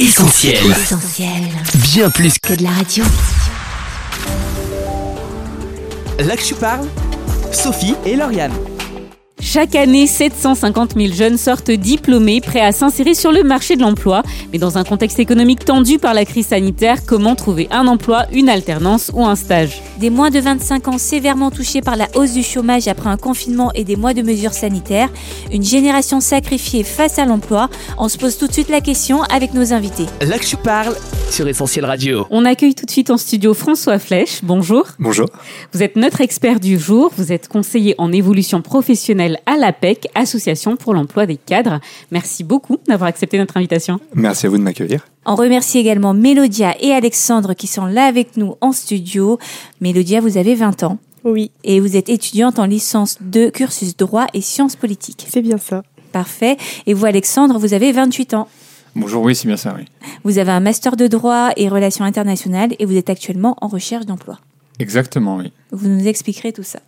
Essentiel. Essentiel. Bien plus Que de la radio. Là que je parle, Sophie et Lauriane. Chaque année, 750 000 jeunes sortent diplômés, prêts à s'insérer sur le marché de l'emploi. Mais dans un contexte économique tendu par la crise sanitaire, comment trouver un emploi, une alternance ou un stage? Des moins de 25 ans sévèrement touchés par la hausse du chômage après un confinement et des mois de mesures sanitaires, une génération sacrifiée face à l'emploi, on se pose tout de suite la question avec nos invités. Là que je parle sur Essentiel Radio. On accueille tout de suite en studio François Flèche. Bonjour. Bonjour. Vous êtes notre expert du jour. Vous êtes conseiller en évolution professionnelle à l'APEC, Association pour l'emploi des cadres. Merci beaucoup d'avoir accepté notre invitation. Merci à vous de m'accueillir. On remercie également Mélodia et Alexandre qui sont là avec nous en studio. Mélodia, vous avez 20 ans. Oui, Et vous êtes étudiante en licence de cursus droit et sciences politiques. c'est bien ça. Parfait. Et vous, Alexandre, vous avez 28 ans. Bonjour, oui, c'est bien ça, oui. Vous avez un master de droit et relations internationales et vous êtes actuellement en recherche d'emploi. Exactement, oui. Vous nous expliquerez tout ça.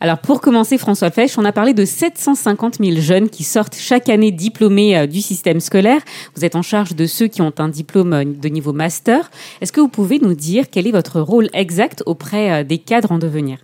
Alors pour commencer, François Flèche, on a parlé de 750 000 jeunes qui sortent chaque année diplômés euh, du système scolaire. Vous êtes en charge de ceux qui ont un diplôme euh, de niveau master. Est-ce que vous pouvez nous dire quel est votre rôle exact auprès euh, des cadres en devenir?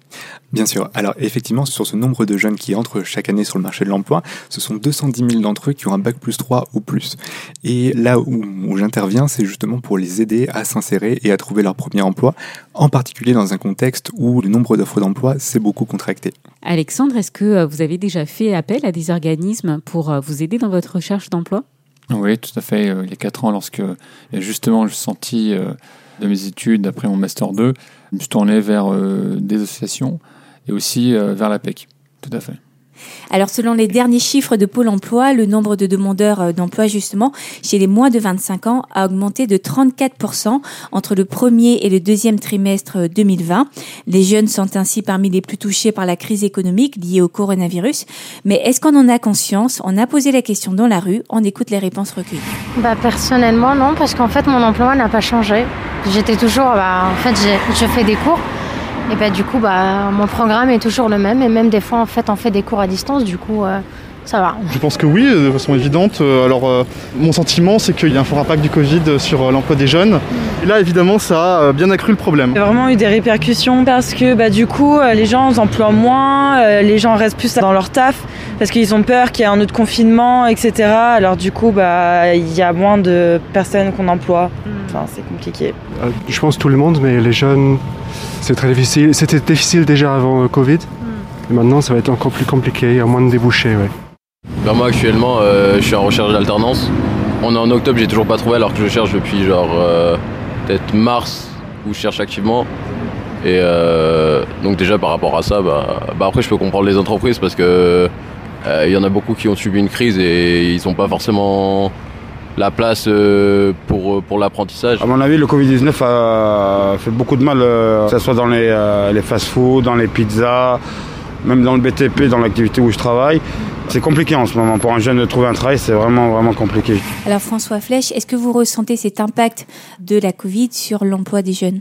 Bien sûr. Alors effectivement, sur ce nombre de jeunes qui entrent chaque année sur le marché de l'emploi, ce sont 210 000 d'entre eux qui ont un bac plus 3 ou plus. Et là où, où j'interviens, c'est justement pour les aider à s'insérer et à trouver leur premier emploi, en particulier dans un contexte où le nombre d'offres d'emploi s'est beaucoup contracté. Alexandre, est-ce que euh, vous avez déjà fait appel à des organismes pour euh, vous aider dans votre recherche d'emploi? Oui, tout à fait. euh, Il y a quatre ans, lorsque justement je sortis euh, de mes études après mon Master 2, je me suis tourné vers des associations et aussi vers l'APEC. Tout à fait. Alors, selon les derniers chiffres de Pôle emploi, le nombre de demandeurs euh, d'emploi, justement, chez les moins de 25 ans a augmenté de 34% entre le premier et le deuxième trimestre euh, 2020. Les jeunes sont ainsi parmi les plus touchés par la crise économique liée au coronavirus. Mais est-ce qu'on en a conscience? On a posé la question dans la rue. On écoute les réponses recueillies. Bah personnellement non parce qu'en fait mon emploi n'a pas changé. J'étais toujours bah, en fait je fais des cours et bah du coup bah mon programme est toujours le même. Et même des fois en fait on fait des cours à distance. Du coup euh, ça va. Je pense que oui, de façon évidente. Euh, Alors, euh, mon sentiment, c'est qu'il y a un fort impact du Covid sur euh, l'emploi des jeunes. Et là, évidemment, ça a euh, bien accru le problème. Il y a vraiment eu des répercussions parce que bah, du coup, euh, les gens emploient moins, euh, les gens restent plus dans leur taf parce qu'ils ont peur qu'il y ait un autre confinement, etc. Alors du coup, bah, il y a moins de personnes qu'on emploie. Enfin, c'est compliqué. Euh, Je pense tout le monde, mais les jeunes, c'est très difficile. C'était difficile déjà avant le Covid. Et maintenant, ça va être encore plus compliqué. Il y a moins de débouchés. Ouais. Bah moi actuellement euh, je suis en recherche d'alternance. On est en octobre, j'ai toujours pas trouvé alors que je cherche depuis genre euh, peut-être mars où je cherche activement. Et euh, donc déjà par rapport à ça, bah, bah après je peux comprendre les entreprises parce que il y en a beaucoup qui ont subi une crise et ils n'ont pas forcément la place pour, pour l'apprentissage. À mon avis, le Covid-19 a fait beaucoup de mal, que ce soit dans les, les fast-foods, dans les pizzas, même dans le BTP, dans l'activité où je travaille. C'est compliqué en ce moment. Pour un jeune de trouver un travail, c'est vraiment, vraiment compliqué. Alors, François Flèche, est-ce que vous ressentez cet impact de la Covid sur l'emploi des jeunes?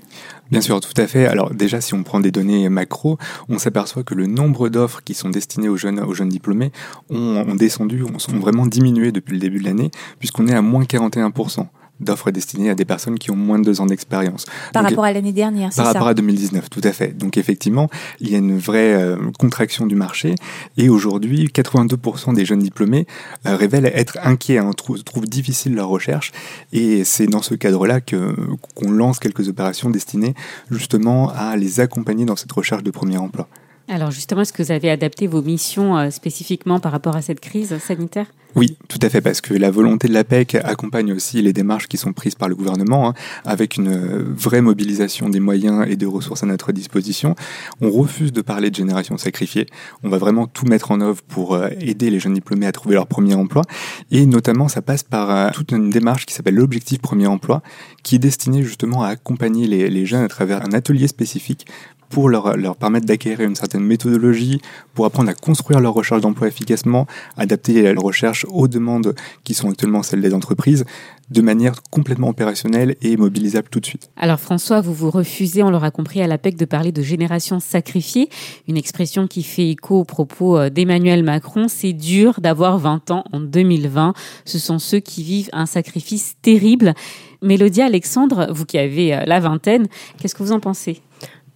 Bien sûr, tout à fait. Alors déjà, si on prend des données macro, on s'aperçoit que le nombre d'offres qui sont destinées aux jeunes, aux jeunes diplômés ont, ont descendu, ont, ont vraiment diminué depuis le début de l'année, puisqu'on est à moins 41% d'offres destinées à des personnes qui ont moins de deux ans d'expérience. par Donc, rapport à l'année dernière, c'est Par ça rapport à 2019, tout à fait. Donc effectivement, il y a une vraie euh, contraction du marché et aujourd'hui, 82% des jeunes diplômés euh, révèlent être inquiets, hein, trou- trouvent difficile leur recherche et c'est dans ce cadre-là que qu'on lance quelques opérations destinées justement à les accompagner dans cette recherche de premier emploi. Alors justement, est-ce que vous avez adapté vos missions euh, spécifiquement par rapport à cette crise sanitaire? Oui, tout à fait, parce que la volonté de l'APEC accompagne aussi les démarches qui sont prises par le gouvernement, hein, avec une euh, vraie mobilisation des moyens et des ressources à notre disposition. On refuse de parler de génération sacrifiée. On va vraiment tout mettre en œuvre pour euh, aider les jeunes diplômés à trouver leur premier emploi. Et notamment, ça passe par toute une démarche qui s'appelle l'objectif premier emploi, qui est destinée justement à accompagner les jeunes à travers un atelier spécifique pour leur, leur permettre d'acquérir une certaine méthodologie, pour apprendre à construire leur recherche d'emploi efficacement, adapter la recherche aux demandes qui sont actuellement celles des entreprises, de manière complètement opérationnelle et mobilisable tout de suite. Alors François, vous vous refusez, on l'aura compris à l'APEC, de parler de génération sacrifiée, une expression qui fait écho aux propos euh, d'Emmanuel Macron. C'est dur d'avoir 20 ans en 2020. Ce sont ceux qui vivent un sacrifice terrible. Mélodie Alexandre, vous qui avez euh, la vingtaine, qu'est-ce que vous en pensez?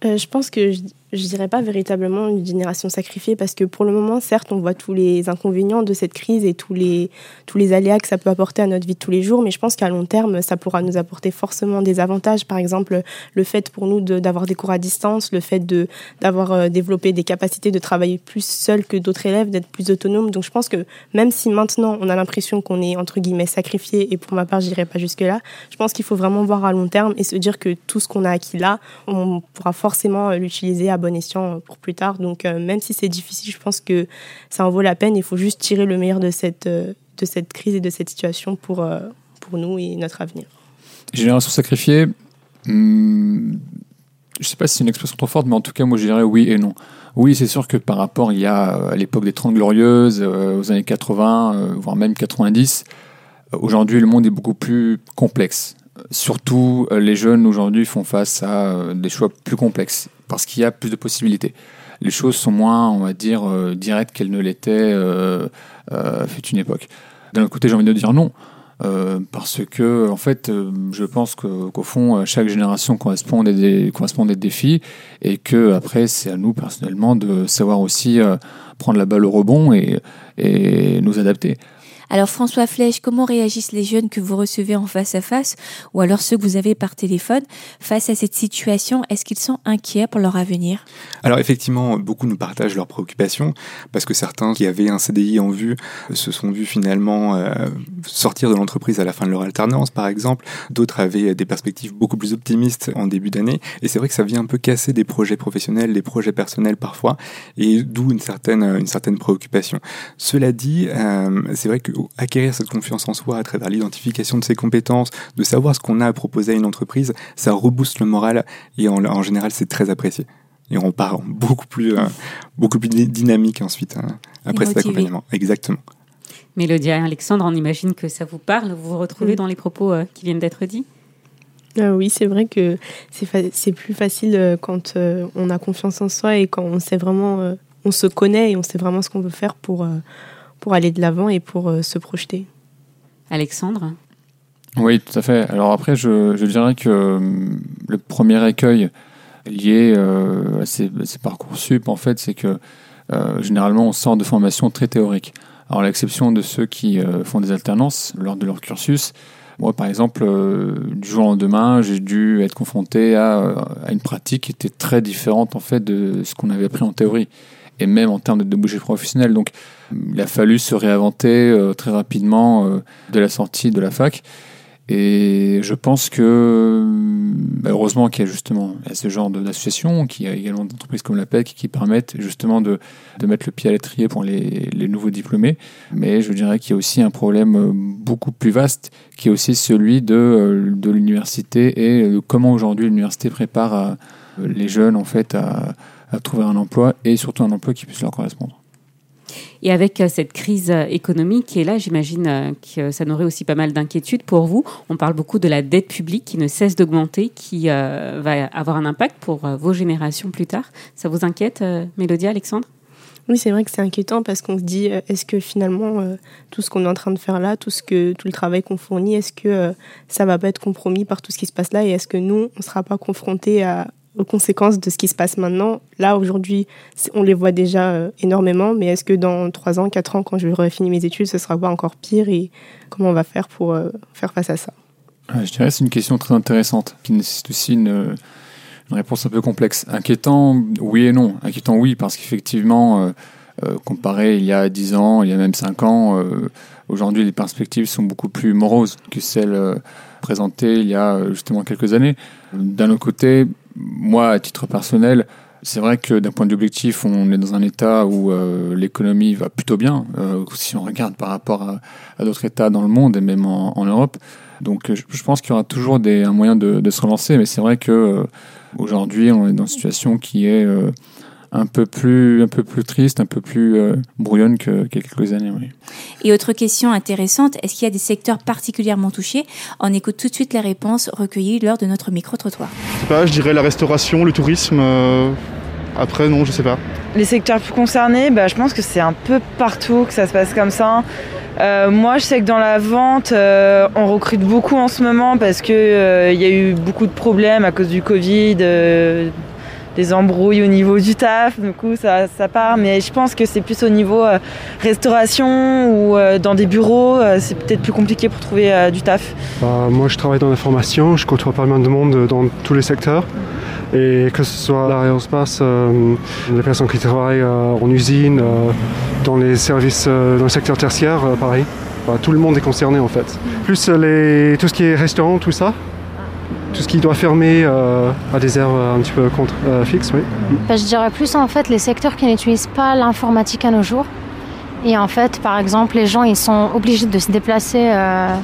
Euh, je pense que je dirais pas véritablement une génération sacrifiée parce que pour le moment, certes, on voit tous les inconvénients de cette crise et tous les, tous les aléas que ça peut apporter à notre vie de tous les jours, mais je pense qu'à long terme, ça pourra nous apporter forcément des avantages. Par exemple, le fait pour nous d'avoir des cours à distance, le fait d'avoir euh, développé des capacités de travailler plus seul que d'autres élèves, d'être plus autonome. Donc je pense que même si maintenant on a l'impression qu'on est entre guillemets sacrifié, et pour ma part, j'irai pas jusque-là, je pense qu'il faut vraiment voir à long terme et se dire que tout ce qu'on a acquis là, on pourra forcément l'utiliser à bon escient pour plus tard. Donc euh, même si c'est difficile, je pense que ça en vaut la peine. Il faut juste tirer le meilleur de cette, euh, de cette crise et de cette situation pour, euh, pour nous et notre avenir. Génération sacrifiée, hmm, je ne sais pas si c'est une expression trop forte, mais en tout cas, moi je dirais oui et non. Oui, c'est sûr que par rapport il y a à l'époque des Trente Glorieuses, aux années 80, voire même 90, aujourd'hui le monde est beaucoup plus complexe. Surtout, les jeunes aujourd'hui font face à des choix plus complexes parce qu'il y a plus de possibilités. Les choses sont moins, on va dire, euh, directes qu'elles ne l'étaient euh, euh, fut une époque. D'un autre côté, j'ai envie de dire non. parce que en fait, je pense qu'au fond, chaque génération correspond à, des, défis et que après, c'est à nous personnellement de savoir aussi prendre la balle au rebond et nous adapter. Alors François Flèche, comment réagissent les jeunes que vous recevez en face à face ou alors ceux que vous avez par téléphone face à cette situation? Est-ce qu'ils sont inquiets pour leur avenir? Alors effectivement, beaucoup nous partagent leurs préoccupations parce que certains qui avaient un CDI en vue se sont vus finalement euh, sortir de l'entreprise à la fin de leur alternance par exemple. D'autres avaient des perspectives beaucoup plus optimistes en début d'année et c'est vrai que ça vient un peu casser des projets professionnels, des projets personnels parfois et d'où une certaine, une certaine préoccupation. Cela dit, euh, c'est vrai que acquérir cette confiance en soi à travers l'identification de ses compétences, de savoir ce qu'on a à proposer à une entreprise, ça rebooste le moral et en, général c'est très apprécié. Et on part beaucoup plus, euh, beaucoup plus dynamique ensuite hein, après cet accompagnement. Exactement. Mélodie Alexandre, on imagine que ça vous parle, vous vous retrouvez dans les propos euh, qui viennent d'être dits? Euh, oui, c'est vrai que c'est plus facile quand on a confiance en soi et quand on sait vraiment, on se connaît et on sait vraiment ce qu'on veut faire pour, pour aller de l'avant et pour euh, se projeter. Alexandre? Oui, tout à fait. Alors après, je, je dirais que euh, le premier écueil lié euh, à, ces, ces, parcours sup, en fait, c'est que généralement, on sort de formations très théoriques. Alors, à l'exception de ceux qui font des alternances lors de leur cursus, moi, par exemple, du jour au lendemain, j'ai dû être confronté à, à, une pratique qui était très différente en fait de ce qu'on avait appris en théorie et même en termes de débouchés professionnels. Donc, il a fallu se réinventer euh, très rapidement euh, de la sortie de la fac. Et je pense que, bah, heureusement qu'il y a justement ce genre d'associations, qu'il y a également d'entreprises comme la PEC qui permettent justement de, mettre le pied à l'étrier pour les, nouveaux diplômés. Mais je dirais qu'il y a aussi un problème euh, beaucoup plus vaste, qui est aussi celui de, l'université et comment aujourd'hui l'université prépare les jeunes en fait à, à trouver un emploi et surtout un emploi qui puisse leur correspondre. Et avec euh, cette crise euh, économique qui est là, j'imagine euh, que ça n'aurait aussi pas mal d'inquiétudes pour vous. On parle beaucoup de la dette publique qui ne cesse d'augmenter, qui va avoir un impact pour vos générations plus tard. Ça vous inquiète, Mélodie, Alexandre? Oui, c'est vrai que c'est inquiétant parce qu'on se dit est-ce que finalement tout ce qu'on est en train de faire là, tout ce que tout le travail qu'on fournit, est-ce que ça va pas être compromis par tout ce qui se passe là et est-ce que nous on sera pas confrontés à, aux conséquences de ce qui se passe maintenant. Là, aujourd'hui, on les voit déjà euh, énormément, mais est-ce que dans 3 ans, 4 ans, quand je vais finir mes études, ce sera pas encore pire et comment on va faire pour euh, faire face à ça? Je dirais que c'est une question très intéressante qui nécessite aussi une, une, réponse un peu complexe. Inquiétant, oui et non. Inquiétant, oui, parce qu'effectivement, euh, comparé il y a 10 ans, il y a même 5 ans, aujourd'hui, les perspectives sont beaucoup plus moroses que celles présentées il y a justement quelques années. D'un autre côté, moi, à titre personnel, c'est vrai que d'un point de vue objectif, on est dans un état où euh, l'économie va plutôt bien, euh, si on regarde par rapport à, d'autres états dans le monde et même en, Europe. Donc je, pense qu'il y aura toujours un moyen de, de se relancer, mais c'est vrai que euh, aujourd'hui on est dans une situation qui est euh, un peu plus un peu plus triste, un peu plus euh, brouillonne que, qu'il y a quelques années. Oui. Et autre question intéressante, est-ce qu'il y a des secteurs particulièrement touchés? On écoute tout de suite les réponses recueillies lors de notre micro-trottoir. Je sais pas, je dirais la restauration, le tourisme. euh, Après, non, je sais pas. Les secteurs plus concernés, bah, je pense que c'est un peu partout que ça se passe comme ça. Euh, moi, je sais que dans la vente, euh, on recrute beaucoup en ce moment parce qu'il il y a eu beaucoup de problèmes à cause du Covid, euh, des embrouilles au niveau du taf, du coup ça, ça part. Mais je pense que c'est plus au niveau euh, restauration ou euh, dans des bureaux, euh, c'est peut-être plus compliqué pour trouver du taf. Bah, moi, je travaille dans l'information, je côtoie pas mal de monde dans tous les secteurs. Et que ce soit l'aérospace, euh, les personnes qui travaillent en usine, dans les services, dans le secteur tertiaire, pareil. Bah, tout le monde est concerné en fait. Plus les, tout ce qui est restaurant, tout ça. Tout ce qui doit fermer euh, à des heures euh, un petit peu contre, euh, fixes, oui. Bah, je dirais plus en fait les secteurs qui n'utilisent pas l'informatique à nos jours. Et en fait, par exemple, les gens ils sont obligés de se déplacer euh,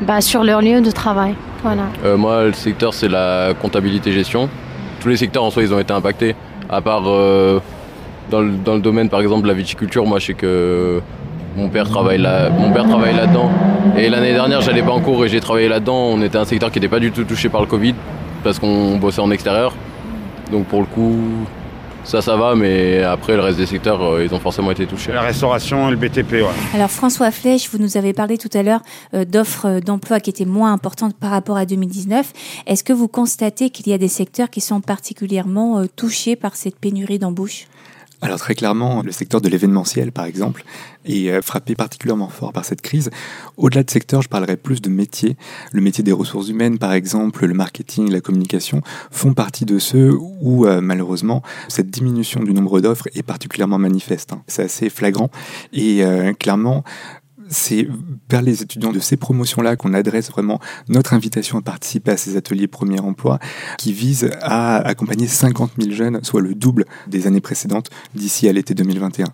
bah, sur leur lieu de travail. Voilà. Euh, moi, le secteur, c'est la comptabilité-gestion. Tous les secteurs en soi, ils ont été impactés. À part euh, dans, le, dans le domaine, par exemple, de la viticulture, moi, je sais que mon père travaille là, mon père travaille là-dedans. Et l'année dernière, j'allais pas en cours et j'ai travaillé là-dedans. On était un secteur qui n'était pas du tout touché par le Covid parce qu'on bossait en extérieur. Donc pour le coup, ça, ça va. Mais après, le reste des secteurs, euh, ils ont forcément été touchés. La restauration et le BTP, ouais. Alors François Flèche, vous nous avez parlé tout à l'heure euh, d'offres euh, d'emploi qui étaient moins importantes par rapport à 2019. Est-ce que vous constatez qu'il y a des secteurs qui sont particulièrement euh, touchés par cette pénurie d'embauches? Alors très clairement, le secteur de l'événementiel, par exemple, est euh, frappé particulièrement fort par cette crise. Au-delà de secteur, je parlerai plus de métiers. Le métier des ressources humaines, par exemple, le marketing, la communication, font partie de ceux où, euh, malheureusement, cette diminution du nombre d'offres est particulièrement manifeste. hein. C'est assez flagrant. Et euh, clairement, c'est vers les étudiants de ces promotions-là qu'on adresse vraiment notre invitation à participer à ces ateliers premier emploi qui visent à accompagner 50 000 jeunes, soit le double des années précédentes d'ici à l'été 2021.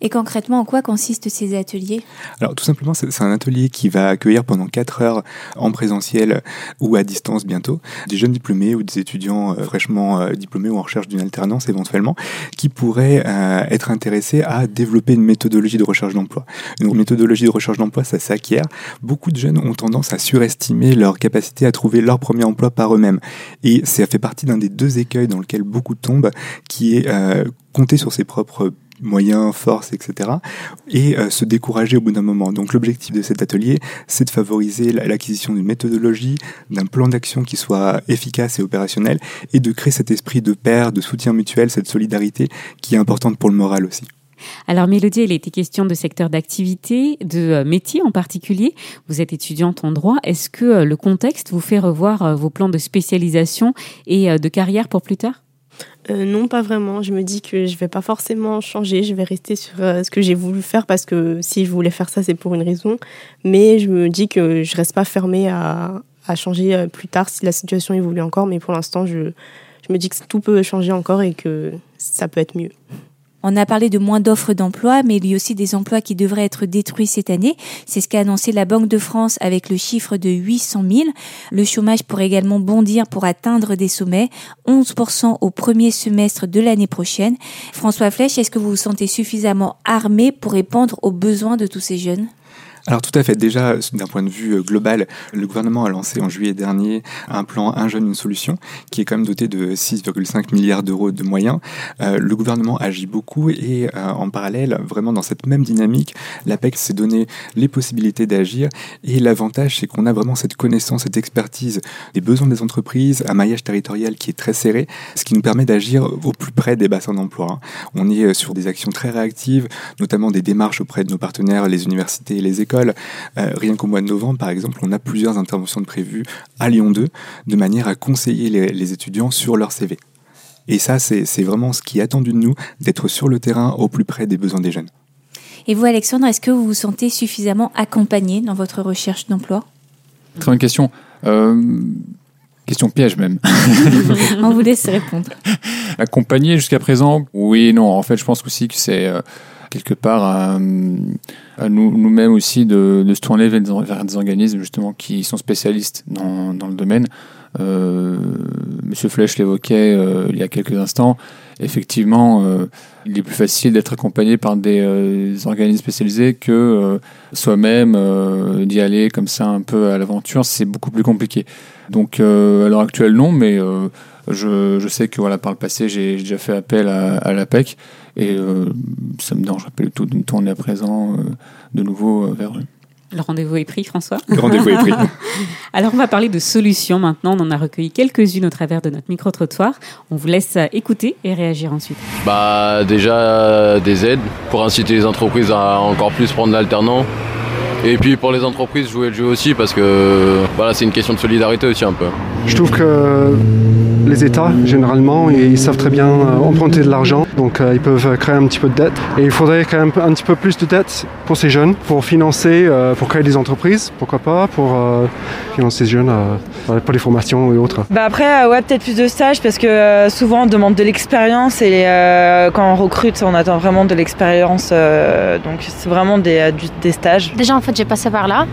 Et concrètement, en quoi consistent ces ateliers? Alors tout simplement, c'est un atelier qui va accueillir pendant 4 heures en présentiel ou à distance bientôt des jeunes diplômés ou des étudiants euh, fraîchement euh, diplômés ou en recherche d'une alternance éventuellement qui pourraient euh, être intéressés à développer une méthodologie de recherche d'emploi. Une méthodologie de recherche d'emploi, ça s'acquiert. Beaucoup de jeunes ont tendance à surestimer leur capacité à trouver leur premier emploi par eux-mêmes. Et ça fait partie d'un des deux écueils dans lequel beaucoup tombent, qui est euh, compter sur ses propres moyens, forces, etc. et euh, se décourager au bout d'un moment. Donc l'objectif de cet atelier, c'est de favoriser la- l'acquisition d'une méthodologie, d'un plan d'action qui soit efficace et opérationnel, et de créer cet esprit de pair, de soutien mutuel, cette solidarité qui est importante pour le moral aussi. Alors Mélodie, il était question de secteur d'activité, de euh, métier en particulier. Vous êtes étudiante en droit. Est-ce que euh, le contexte vous fait revoir vos plans de spécialisation et de carrière pour plus tard? Euh, non, pas vraiment. Je me dis que je vais pas forcément changer. Je vais rester sur euh, ce que j'ai voulu faire parce que si je voulais faire ça, c'est pour une raison. Mais je me dis que je reste pas fermée à, changer euh, plus tard si la situation évolue encore. Mais pour l'instant, je me dis que tout peut changer encore et que ça peut être mieux. On a parlé de moins d'offres d'emploi, mais il y a aussi des emplois qui devraient être détruits cette année. C'est ce qu'a annoncé la Banque de France avec le chiffre de 800 000. Le chômage pourrait également bondir pour atteindre des sommets, 11% au premier semestre de l'année prochaine. François Flèche, est-ce que vous vous sentez suffisamment armé pour répondre aux besoins de tous ces jeunes? Alors tout à fait. Déjà, d'un point de vue euh, global, le gouvernement a lancé en juillet dernier un plan Un jeune, une solution, qui est quand même doté de 6,5 milliards d'euros de moyens. Euh, le gouvernement agit beaucoup et euh, en parallèle, vraiment dans cette même dynamique, l'APEC s'est donné les possibilités d'agir et l'avantage, c'est qu'on a vraiment cette connaissance, cette expertise des besoins des entreprises, un maillage territorial qui est très serré, ce qui nous permet d'agir au plus près des bassins d'emploi. hein. On est sur des actions très réactives, notamment des démarches auprès de nos partenaires, les universités et les écoles. Euh, rien qu'au mois de novembre, par exemple, on a plusieurs interventions de prévues à Lyon 2, de manière à conseiller les, les étudiants sur leur CV. Et ça, c'est vraiment ce qui est attendu de nous, d'être sur le terrain au plus près des besoins des jeunes. Et vous, Alexandre, est-ce que vous vous sentez suffisamment accompagné dans votre recherche d'emploi? Très bonne question. Euh, question piège même. On vous laisse répondre. Accompagné jusqu'à présent? Oui non. En fait, je pense aussi que c'est. euh, quelque part à, nous, nous-mêmes aussi de, se tourner vers des, organismes justement qui sont spécialistes dans, dans le domaine. Euh, Monsieur Flech l'évoquait euh, il y a quelques instants. Effectivement, euh, il est plus facile d'être accompagné par des, organismes spécialisés que soi-même d'y aller comme ça un peu à l'aventure. C'est beaucoup plus compliqué. Donc à l'heure actuelle, non, mais je, je sais que voilà, par le passé, j'ai déjà fait appel à, à l'APEC et euh, ça me dérangerait pas du tout de me tourner à présent euh, de nouveau euh, vers eux. Le rendez-vous est pris, François? Le rendez-vous est pris. Alors, on va parler de solutions maintenant. On en a recueilli quelques-unes au travers de notre micro-trottoir. On vous laisse écouter et réagir ensuite. Bah déjà des aides pour inciter les entreprises à encore plus prendre l'alternant. Et puis pour les entreprises jouer le jeu aussi parce que voilà c'est une question de solidarité aussi un peu. Je trouve que les États, généralement, ils savent très bien euh, emprunter de l'argent, donc euh, ils peuvent créer un petit peu de dette. Et il faudrait quand même un petit peu plus de dette pour ces jeunes, pour financer, euh, pour créer des entreprises, pourquoi pas, pour financer ces jeunes pour les formations et autres. Bah après, ouais, peut-être plus de stages parce que souvent on demande de l'expérience et quand on recrute, on attend vraiment de l'expérience. donc c'est vraiment des, des stages. Déjà, en fait, j'ai passé par là.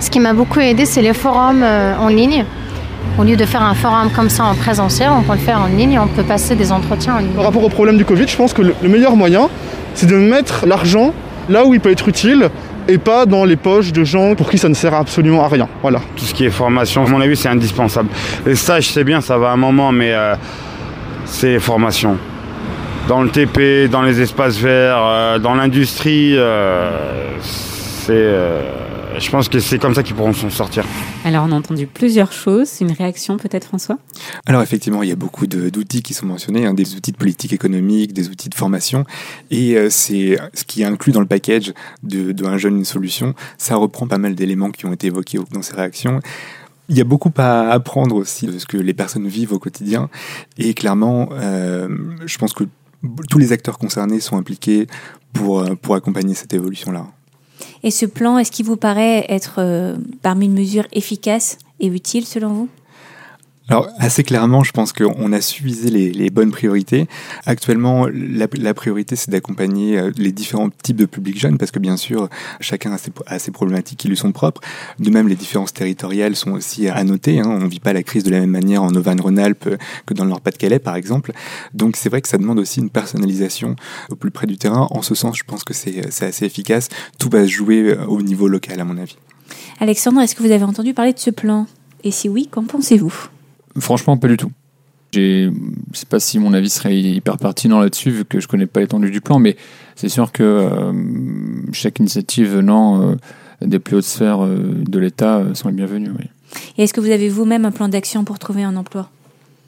Ce qui m'a beaucoup aidé, c'est les forums euh, en ligne. Au lieu de faire un forum comme ça en présentiel, on peut le faire en ligne, on peut passer des entretiens en ligne. Par rapport au problème du Covid, je pense que le, le meilleur moyen, c'est de mettre l'argent là où il peut être utile et pas dans les poches de gens pour qui ça ne sert absolument à rien. Voilà. Tout ce qui est formation, à mon avis, c'est indispensable. Les stages, c'est bien, ça va un moment, mais euh, c'est formation. Dans le TP, dans les espaces verts, euh, dans l'industrie, euh, c'est, euh, je pense que c'est comme ça qu'ils pourront s'en sortir. Alors, on a entendu plusieurs choses. Une réaction peut-être, François? Alors effectivement, il y a beaucoup d'outils qui sont mentionnés, hein, des outils de politique économique, des outils de formation, et euh, c'est ce qui est inclus dans le package de, de Un jeune, une solution. Ça reprend pas mal d'éléments qui ont été évoqués dans ces réactions. Il y a beaucoup à apprendre aussi de ce que les personnes vivent au quotidien, et clairement, euh, je pense que tous les acteurs concernés sont impliqués pour, euh, pour accompagner cette évolution-là. Et ce plan, est-ce qu'il vous paraît être euh, parmi une mesure efficace et utile selon vous? Alors, assez clairement, je pense qu'on a su les, bonnes priorités. Actuellement, la, priorité, c'est d'accompagner euh, les différents types de publics jeunes, parce que bien sûr, chacun a ses, problématiques qui lui sont propres. De même, les différences territoriales sont aussi à noter. Hein. On ne vit pas la crise de la même manière en Auvergne-Rhône-Alpes que dans le Nord-Pas-de-Calais, par exemple. Donc, c'est vrai que ça demande aussi une personnalisation au plus près du terrain. En ce sens, je pense que c'est c'est assez efficace. Tout va se jouer euh, au niveau local, à mon avis. Alexandre, est-ce que vous avez entendu parler de ce plan? Et si oui, qu'en pensez-vous? Franchement, pas du tout. Je sais pas si mon avis serait hyper pertinent là-dessus, vu que je connais pas l'étendue du plan, mais c'est sûr que euh, chaque initiative venant euh, des plus hautes sphères euh, de l'État sont les bienvenues. Oui. Et est-ce que vous avez vous-même un plan d'action pour trouver un emploi?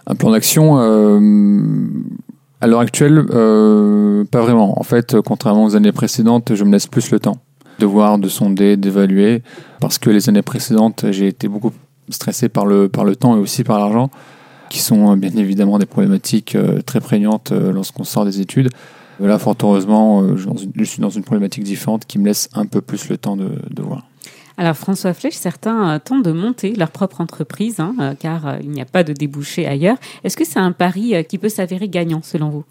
Un plan d'action, à l'heure actuelle, pas vraiment. En fait, contrairement aux années précédentes, je me laisse plus le temps de voir, de sonder, d'évaluer, parce que les années précédentes, j'ai été beaucoup stressé par le, par le temps et aussi par l'argent, qui sont euh, bien évidemment des problématiques euh, très prégnantes euh, lorsqu'on sort des études. Là, fort heureusement, je suis dans une- problématique différente qui me laisse un peu plus le temps de, de voir. Alors François Flech, certains tentent de monter leur propre entreprise, hein, car il n'y a pas de débouché ailleurs. Est-ce que c'est un pari qui peut s'avérer gagnant selon vous?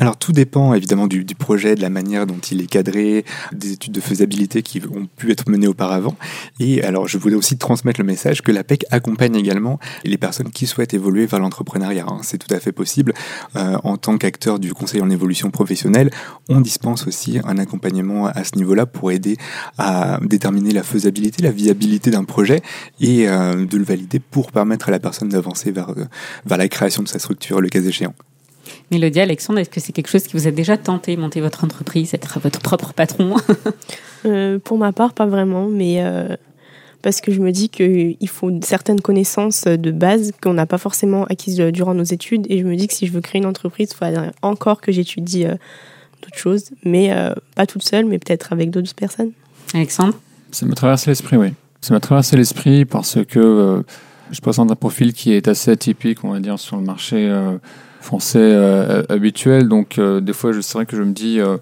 Alors tout dépend évidemment du, projet, de la manière dont il est cadré, des études de faisabilité qui ont pu être menées auparavant. Et alors je voulais aussi transmettre le message que l'APEC accompagne également les personnes qui souhaitent évoluer vers l'entrepreneuriat. hein. C'est tout à fait possible. Euh, en tant qu'acteur du conseil en évolution professionnelle, on dispense aussi un accompagnement à ce niveau-là pour aider à déterminer la faisabilité, la viabilité d'un projet et euh, de le valider pour permettre à la personne d'avancer vers, euh, vers la création de sa structure, le cas échéant. Mélodie, Alexandre, est-ce que c'est quelque chose qui vous a déjà tenté, monter votre entreprise, être votre propre patron Euh, pour ma part, pas vraiment, mais euh, parce que je me dis qu'il faut certaines connaissances de base qu'on n'a pas forcément acquises euh, durant nos études. Et je me dis que si je veux créer une entreprise, il faudrait encore que j'étudie euh, d'autres choses, mais euh, pas toute seule, mais peut-être avec d'autres personnes. Alexandre? Ça m'a traversé l'esprit, oui. Ça m'a traversé l'esprit parce que euh, je présente un profil qui est assez atypique, on va dire, sur le marché euh, français euh, habituel. Donc, euh, des fois, je- c'est vrai que je me dis euh,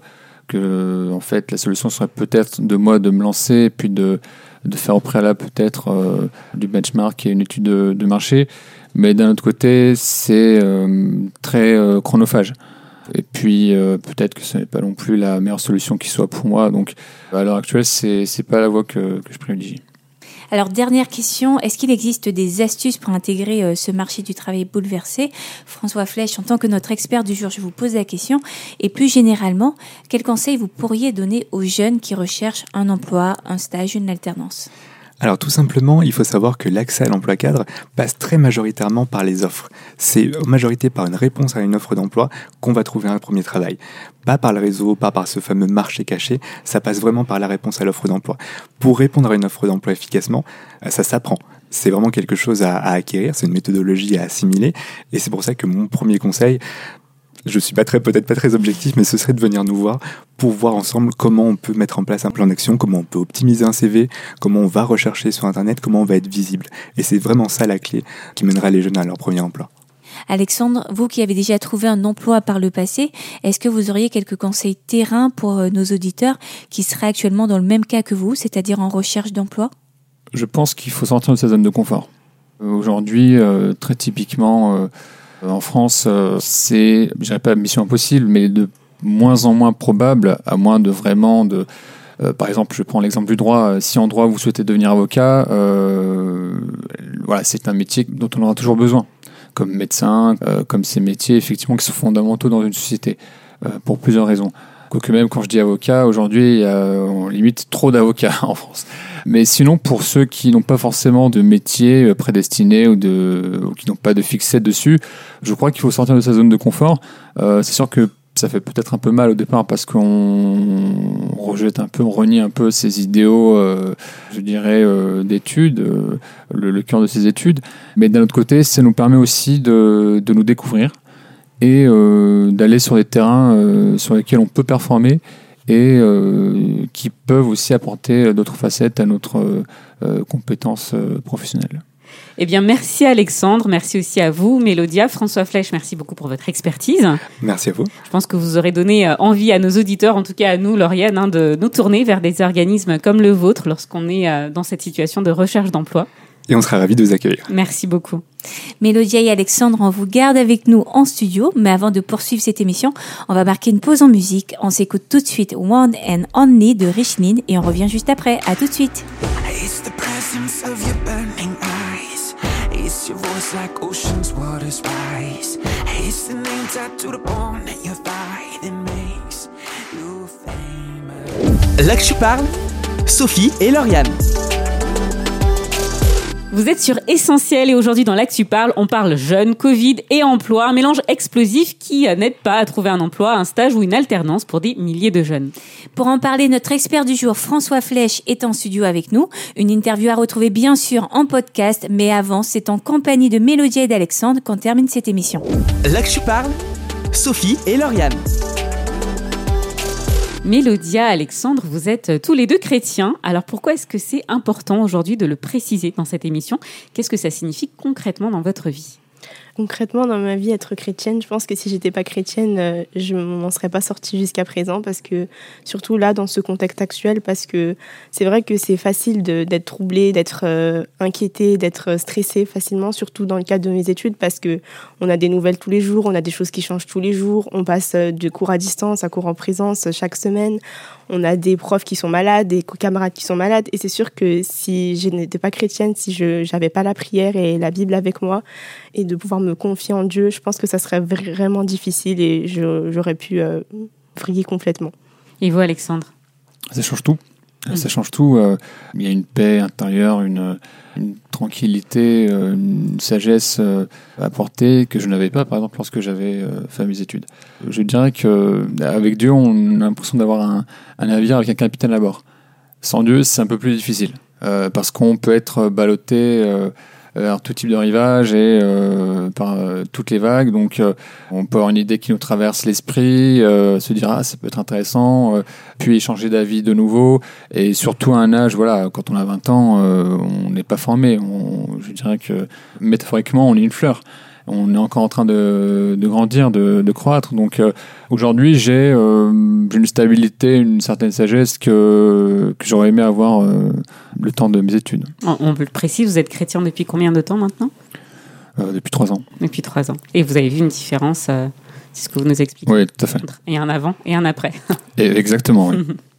que, en fait, la solution serait peut-être de moi de me lancer, puis de, de faire au préalable peut-être du benchmark et une étude de, marché. Mais d'un autre côté, c'est très chronophage. Et puis peut-être que ce n'est pas non plus la meilleure solution qui soit pour moi. Donc à l'heure actuelle, c'est c'est pas la voie que, que je privilégie. Alors, dernière question, est-ce qu'il existe des astuces pour intégrer euh, ce marché du travail bouleversé? François Flèche, en tant que notre expert du jour, je vous pose la question. Et plus généralement, quels conseils vous pourriez donner aux jeunes qui recherchent un emploi, un stage, une alternance? Alors tout simplement, il faut savoir que l'accès à l'emploi cadre passe très majoritairement par les offres. C'est en majorité par une réponse à une offre d'emploi qu'on va trouver un premier travail. Pas par le réseau, pas par ce fameux marché caché, ça passe vraiment par la réponse à l'offre d'emploi. Pour répondre à une offre d'emploi efficacement, euh, ça s'apprend. C'est vraiment quelque chose à, à acquérir, c'est une méthodologie à assimiler, et c'est pour ça que mon premier conseil, je suis pas très, peut-être pas très objectif, mais ce serait de venir nous voir pour voir ensemble comment on peut mettre en place un plan d'action, comment on peut optimiser un CV, comment on va rechercher sur Internet, comment on va être visible. Et c'est vraiment ça la clé qui mènera les jeunes à leur premier emploi. Alexandre, vous qui avez déjà trouvé un emploi par le passé, est-ce que vous auriez quelques conseils terrain pour euh, nos auditeurs qui seraient actuellement dans le même cas que vous, c'est-à-dire en recherche d'emploi? Je pense qu'il faut sortir de sa zone de confort. Aujourd'hui, euh, très typiquement, euh, en France, euh, c'est, je dirais pas mission impossible, mais de moins en moins probable, à moins de vraiment de. euh, par exemple, je prends l'exemple du droit. euh, Si en droit vous souhaitez devenir avocat, euh, voilà, c'est un métier dont on aura toujours besoin, comme médecin, euh, comme ces métiers effectivement qui sont fondamentaux dans une société, euh, pour plusieurs raisons. Quoique même quand je dis avocat, aujourd'hui, on limite trop d'avocats en France. Mais sinon, pour ceux qui n'ont pas forcément de métier prédestiné ou, qui n'ont pas de fixette dessus, je crois qu'il faut sortir de sa zone de confort. Euh, c'est sûr que ça fait peut-être un peu mal au départ parce qu'on rejette un peu, on renie un peu ces idéaux, euh, je dirais, euh, d'études, le, le cœur de ces études. Mais d'un autre côté, ça nous permet aussi de, de nous découvrir et euh, d'aller sur des terrains euh, sur lesquels on peut performer et euh, qui peuvent aussi apporter d'autres facettes à notre compétence euh, professionnelle. Eh bien, merci Alexandre, merci aussi à vous, Mélodia, François Flèche, merci beaucoup pour votre expertise. Merci à vous. Je pense que vous aurez donné envie à nos auditeurs, en tout cas à nous, Lauriane, hein, de nous tourner vers des organismes comme le vôtre lorsqu'on est dans cette situation de recherche d'emploi. Et on sera ravis de vous accueillir. Merci beaucoup. Mélodia et Alexandre, on vous garde avec nous en studio, mais avant de poursuivre cette émission, on va marquer une pause en musique. On s'écoute tout de suite One and Only de Richnin et on revient juste après. À tout de suite. It's the presence of your burning eyes. It's your voice like ocean's waters rise. It's the name tattooed upon your thigh that makes you famous. Là que tu parles, Sophie et Lauriane. Vous êtes sur Essentiel et aujourd'hui dans l'Actu Parle, on parle jeunes, Covid et emploi, un mélange explosif qui euh, n'aide pas à trouver un emploi, un stage ou une alternance pour des milliers de jeunes. Pour en parler, notre expert du jour, François Flèche, est en studio avec nous. Une interview à retrouver bien sûr en podcast, mais avant, c'est en compagnie de Mélodia et d'Alexandre qu'on termine cette émission. Là que tu parles, Sophie et Lauriane. Mélodia, Alexandre, vous êtes euh, tous les deux chrétiens. Alors pourquoi est-ce que c'est important aujourd'hui de le préciser dans cette émission? Qu'est-ce que ça signifie concrètement dans votre vie? Concrètement, dans ma vie, être chrétienne, je pense que si j'étais pas chrétienne, euh, je m'en serais pas sortie jusqu'à présent parce que, surtout là, dans ce contexte actuel, parce que c'est vrai que c'est facile d'être troublé, d'être euh, inquiété, d'être stressé facilement, surtout dans le cadre de mes études parce que on a des nouvelles tous les jours, on a des choses qui changent tous les jours, on passe euh, de cours à distance à cours en présence euh, chaque semaine, on a des profs qui sont malades, des camarades qui sont malades et c'est sûr que si je n'étais pas chrétienne, si je n'avais pas la prière et la Bible avec moi, et de pouvoir me confier en Dieu, je pense que ça serait vraiment difficile et j'aurais pu euh, vriller complètement. Et vous, Alexandre? Ça change tout. Mm. Ça change tout. euh, Il y a une paix intérieure, une, une tranquillité, euh, une sagesse euh, apportée que je n'avais pas, par exemple, lorsque j'avais euh, fait mes études. Je dirais que avec Dieu, on a l'impression d'avoir un, un navire avec un capitaine à bord. Sans Dieu, c'est un peu plus difficile euh, parce qu'on peut être ballotté euh, vers tout type de rivage et euh, par euh, toutes les vagues. Donc, euh, on peut avoir une idée qui nous traverse l'esprit, euh, se dire ah ça peut être intéressant, euh, puis changer d'avis de nouveau. Et surtout à un âge, voilà, quand on a 20 ans, euh, on n'est pas formé. On, je dirais que métaphoriquement, on est une fleur. On est encore en train de, de grandir, de, de croître. Donc euh, aujourd'hui, j'ai euh, une stabilité, une certaine sagesse que, que j'aurais aimé avoir euh, le temps de mes études, On, on le précise, vous êtes chrétien depuis combien de temps maintenant? Depuis trois ans. Depuis trois ans. Et vous avez vu une différence C'est ce que vous nous expliquez. Oui, tout à fait. Et un avant et un après. Et exactement, oui.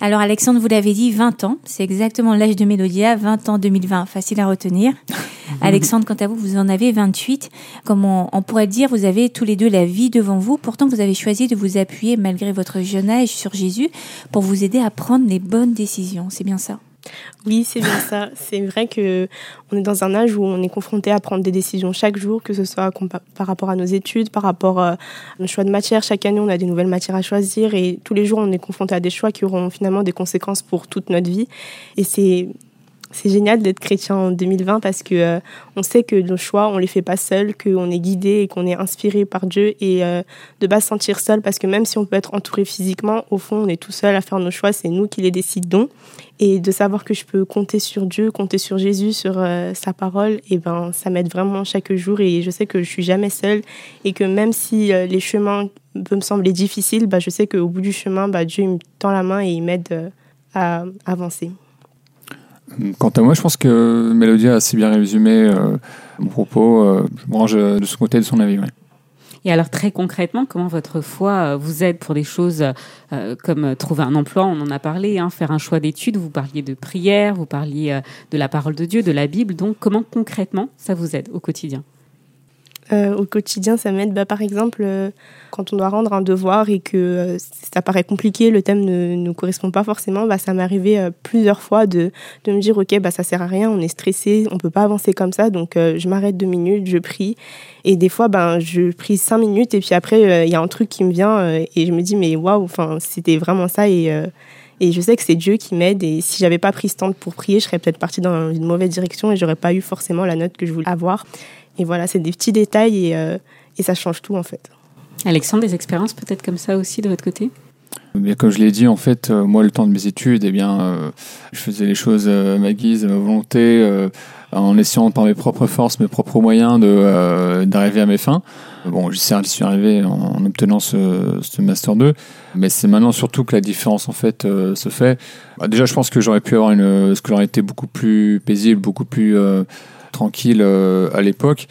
Alors Alexandre, vous l'avez dit, 20 ans, c'est exactement l'âge de Mélodia, 20 ans 2020, facile à retenir. Alexandre, quant à vous, vous en avez 28. Comme on, on pourrait dire, vous avez tous les deux la vie devant vous. Pourtant, vous avez choisi de vous appuyer, malgré votre jeune âge, sur Jésus pour vous aider à prendre les bonnes décisions. C'est bien ça? Oui, c'est bien ça. C'est vrai que on est dans un âge où on est confronté à prendre des décisions chaque jour, que ce soit par rapport à nos études, par rapport euh, à nos choix de matière. Chaque année, on a des nouvelles matières à choisir et tous les jours, on est confronté à des choix qui auront finalement des conséquences pour toute notre vie. Et c'est c'est génial d'être chrétien en 2020 parce que euh, on sait que nos choix, on les fait pas seuls, qu'on est guidé et qu'on est inspiré par Dieu et euh, de pas se sentir seul parce que même si on peut être entouré physiquement, au fond, on est tout seul à faire nos choix, c'est nous qui les décidons et de savoir que je peux compter sur Dieu, compter sur Jésus, sur euh, sa parole, et ben ça m'aide vraiment chaque jour et je sais que je suis jamais seule et que même si euh, les chemins peuvent me sembler difficiles, bah, je sais qu'au bout du chemin, bah, Dieu me tend la main et il m'aide à avancer. Quant à moi, je pense que Mélodie a assez bien résumé euh, mon propos. Euh, je me range de ce côté de son avis. Et alors très concrètement, comment votre foi euh, vous aide pour des choses comme trouver un emploi, on en a parlé, hein, faire un choix d'études, vous parliez de prière, vous parliez de la parole de Dieu, de la Bible, donc comment concrètement ça vous aide au quotidien? Euh, au quotidien, ça m'aide. Bah, par exemple, euh, quand on doit rendre un devoir et que euh, ça paraît compliqué, le thème ne nous correspond pas forcément, bah, ça m'est arrivé plusieurs fois de, de me dire, OK, bah, ça sert à rien, on est stressé, on peut pas avancer comme ça, donc je m'arrête deux minutes, je prie. Et des fois, ben, je prie cinq minutes et puis après, il y a un truc qui me vient et je me dis, mais waouh, c'était vraiment ça et... et je sais que c'est Dieu qui m'aide. Et si j'avais pas pris ce temps pour prier, je serais peut-être partie dans une mauvaise direction et j'aurais pas eu forcément la note que je voulais avoir. Et voilà, c'est des petits détails et, euh, et ça change tout en fait. Alexandre, des expériences peut-être comme ça aussi de votre côté? Bien, comme je l'ai dit, en fait, euh, moi, le temps de mes études, eh bien, euh, je faisais les choses euh, à ma guise, à ma volonté, euh, en essayant par mes propres forces, mes propres moyens de euh, d'arriver à mes fins. Bon, j'y suis- arrivé en, en obtenant ce, ce master 2, mais c'est maintenant surtout que la différence en fait euh, se fait. Bah, déjà, je pense que j'aurais pu avoir une, ce que j'aurais été beaucoup plus paisible, beaucoup plus euh, tranquille euh, à l'époque.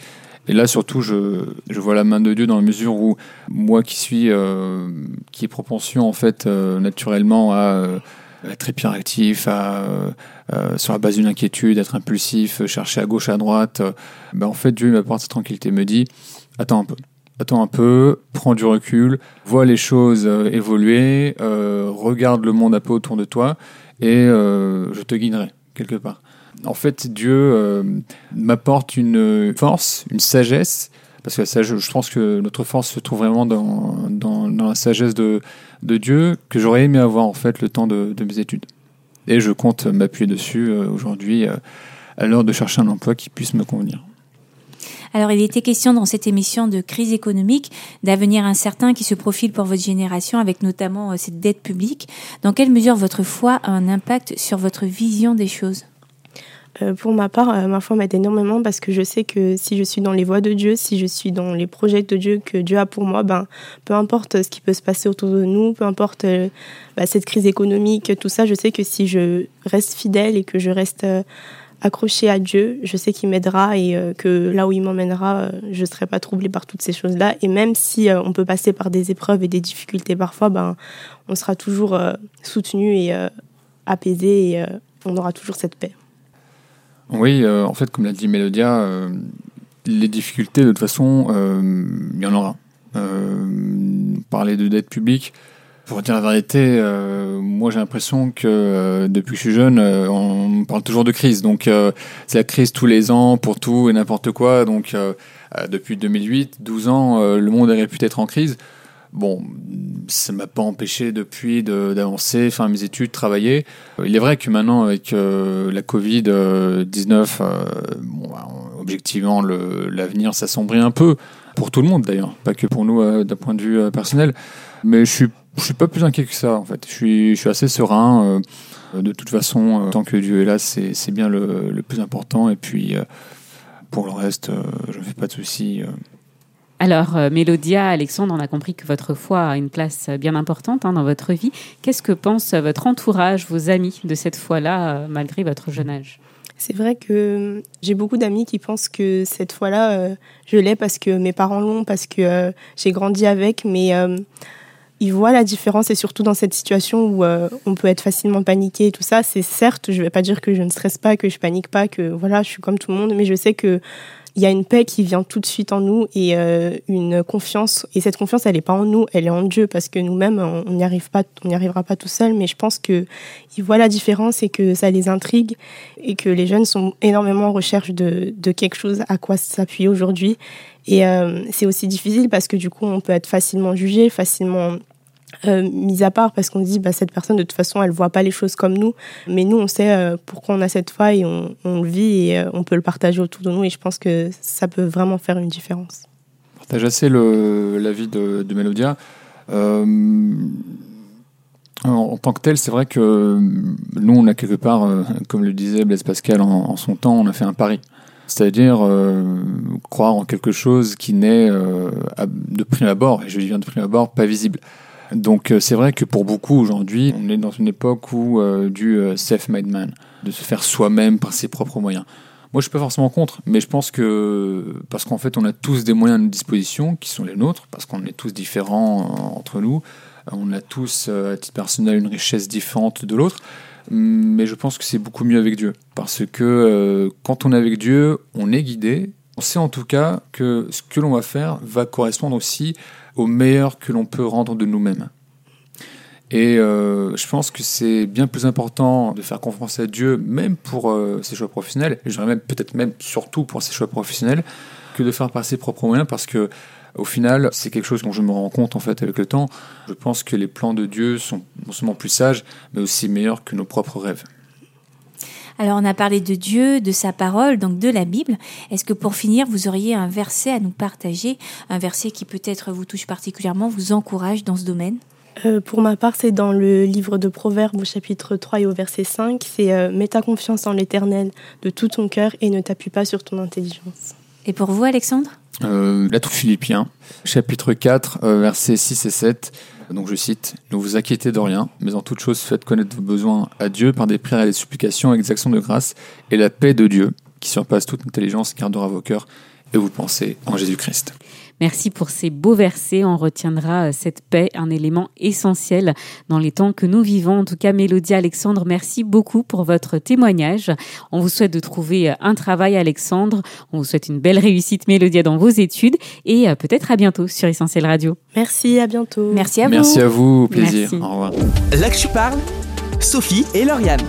Et là, surtout, je, vois la main de Dieu dans la mesure où moi qui suis, euh, qui ai propension en fait euh, naturellement à être hyperactif, à sur la base d'une inquiétude, être impulsif, chercher à gauche, à droite, ben en fait Dieu m'apporte cette tranquillité, me dit attends un peu, attends un peu, prends du recul, vois les choses évoluer, regarde le monde un peu autour de toi et je te guiderai quelque part. En fait, Dieu euh, m'apporte une force, une sagesse, parce que sage- je pense que notre force se trouve vraiment dans, dans, la sagesse de, de Dieu, que j'aurais aimé avoir en fait le temps de, mes études. Et je compte m'appuyer dessus euh, aujourd'hui euh, à l'heure de chercher un emploi qui puisse me convenir. Alors, il était question dans cette émission de crise économique, d'avenir incertain qui se profile pour votre génération, avec notamment cette dette publique. Dans quelle mesure votre foi a un impact sur votre vision des choses? Euh, pour ma part, euh, ma foi m'aide énormément parce que je sais que si je suis dans les voies de Dieu, si je suis dans les projets de Dieu que Dieu a pour moi, ben, peu importe ce qui peut se passer autour de nous, peu importe euh, bah, cette crise économique, tout ça, je sais que si je reste fidèle et que je reste euh, accrochée à Dieu, je sais qu'il m'aidera et que là où il m'emmènera, je ne serai pas troublée par toutes ces choses-là. Et même si on peut passer par des épreuves et des difficultés parfois, ben, on sera toujours soutenu et apaisé et on aura toujours cette paix. Oui, euh, en fait, comme l'a dit Mélodia, euh, les difficultés, de toute façon, euh, il y en aura. Parler de dette publique, pour dire la vérité, moi j'ai l'impression que depuis que je suis jeune, on parle toujours de crise. Donc c'est la crise tous les ans pour tout et n'importe quoi. Donc depuis 2008, 12 ans, le monde est réputé être en crise. Bon, ça m'a pas empêché depuis de- d'avancer, faire mes études, travailler. Euh, Il est vrai que maintenant, avec euh, la Covid-19, euh, bon, bah, objectivement, l'avenir s'assombrit un peu. Pour tout le monde d'ailleurs, pas que pour nous euh, d'un point de vue euh, personnel. Mais je suis, je suis pas plus inquiet que ça en fait. Je suis, je suis assez serein. euh, de toute façon, euh, tant que Dieu est là, c'est bien le, le plus important. Et puis, euh, pour le reste, euh, je ne fais pas de soucis. Euh. Alors, euh, Mélodia, Alexandre, on a compris que votre foi a une place euh, bien importante hein, dans votre vie. Qu'est-ce que pense euh, votre entourage, vos amis de cette foi-là, euh, malgré votre jeune âge? C'est vrai que j'ai beaucoup d'amis qui pensent que cette fois-là, euh, je l'ai parce que mes parents l'ont, parce que euh, j'ai grandi avec, mais euh, ils voient la différence et surtout dans cette situation où euh, on peut être facilement paniqué et tout ça. C'est certes, je vais pas dire que je ne stresse pas, que je panique pas, que voilà, je suis comme tout le monde, mais je sais que il y a une paix qui vient tout de suite en nous et euh, une confiance. Et cette confiance, elle n'est pas en nous, elle est en Dieu parce que nous-mêmes, on n'y arrive pas, on n'y arrivera pas tout seul. Mais je pense que ils voient la différence et que ça les intrigue et que les jeunes sont énormément en recherche de, de quelque chose à quoi s'appuyer aujourd'hui. Et euh, c'est aussi difficile parce que du coup, on peut être facilement jugé, facilement euh, mis à part parce qu'on dit bah cette personne de toute façon elle voit pas les choses comme nous mais nous on sait euh, pourquoi on a cette foi et on, le vit et euh, on peut le partager autour de nous et je pense que ça peut vraiment faire une différence partage assez l'avis de, de Mélodia. Euh, en, tant que tel, c'est vrai que nous, on a quelque part, comme le disait Blaise Pascal en, son temps, on a fait un pari. C'est-à-dire croire en quelque chose qui n'est de prime abord, et je dis bien de prime abord, pas visible. Donc euh, c'est vrai que pour beaucoup aujourd'hui, on est dans une époque où euh, du euh, self-made man, de se faire soi-même par ses propres moyens. Moi, je suis pas forcément contre, mais je pense que parce qu'en fait, on a tous des moyens à notre disposition qui sont les nôtres, parce qu'on est tous différents entre nous, on a tous à titre personnel une richesse différente de l'autre. Mais je pense que c'est beaucoup mieux avec Dieu, parce que quand on est avec Dieu, on est guidé. On sait en tout cas que ce que l'on va faire va correspondre aussi au meilleur que l'on peut rendre de nous-mêmes. Et euh, je pense que c'est bien plus important de faire confiance à Dieu, même pour euh, ses choix professionnels, et je dirais même peut-être même surtout pour ses choix professionnels, que de faire par ses propres moyens, parce que au final, c'est quelque chose dont je me rends compte en fait avec le temps. Je pense que les plans de Dieu sont non seulement plus sages, mais aussi meilleurs que nos propres rêves. Alors, on a parlé de Dieu, de sa parole, donc de la Bible. Est-ce que pour finir, vous auriez un verset à nous partager, un verset qui peut-être vous touche particulièrement, vous encourage dans ce domaine? Euh, pour ma part, c'est dans le livre de Proverbes au chapitre 3 et au verset 5. C'est euh, Mets ta confiance en l'éternel de tout ton cœur et ne t'appuie pas sur ton intelligence. Et pour vous, Alexandre? Euh, lettre aux Philippiens, chapitre 4, euh, versets 6 et 7. Donc je cite Ne vous inquiétez de rien, mais en toute chose faites connaître vos besoins à Dieu par des prières et des supplications avec des actions de grâce, et la paix de Dieu, qui surpasse toute intelligence, gardera vos cœurs et vous pensez en Jésus-Christ. Merci pour ces beaux versets. On retiendra euh, cette paix, un élément essentiel dans les temps que nous vivons. En tout cas, Mélodie Alexandre, merci beaucoup pour votre témoignage. On vous souhaite de trouver euh, un travail, Alexandre. On vous souhaite une belle réussite, Mélodie, dans vos études et euh, peut-être à bientôt sur Essentiel Radio. Merci, à bientôt. Merci à Merci à vous, au plaisir. Merci. Au revoir. Là que tu parles, Sophie et Lauriane.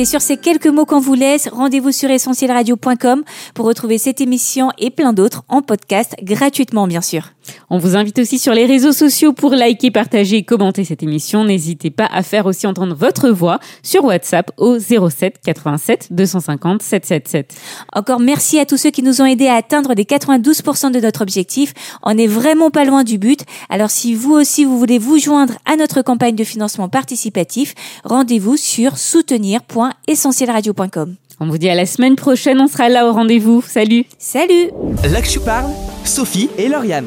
C'est sur ces quelques mots qu'on vous laisse. Rendez-vous sur essentielradio.com pour retrouver cette émission et plein d'autres en podcast gratuitement, bien sûr. On vous invite aussi sur les réseaux sociaux pour liker, partager et commenter cette émission. N'hésitez pas à faire aussi entendre votre voix sur WhatsApp au 07 87 250 777. Encore merci à tous ceux qui nous ont aidés à atteindre les 92% de notre objectif. On n'est vraiment pas loin du but. Alors si vous aussi vous voulez vous joindre à notre campagne de financement participatif, rendez-vous sur soutenir.essentielradio.com. On vous dit à la semaine prochaine, on sera là au rendez-vous. Salut Salut Là que tu parles, Sophie et Lauriane.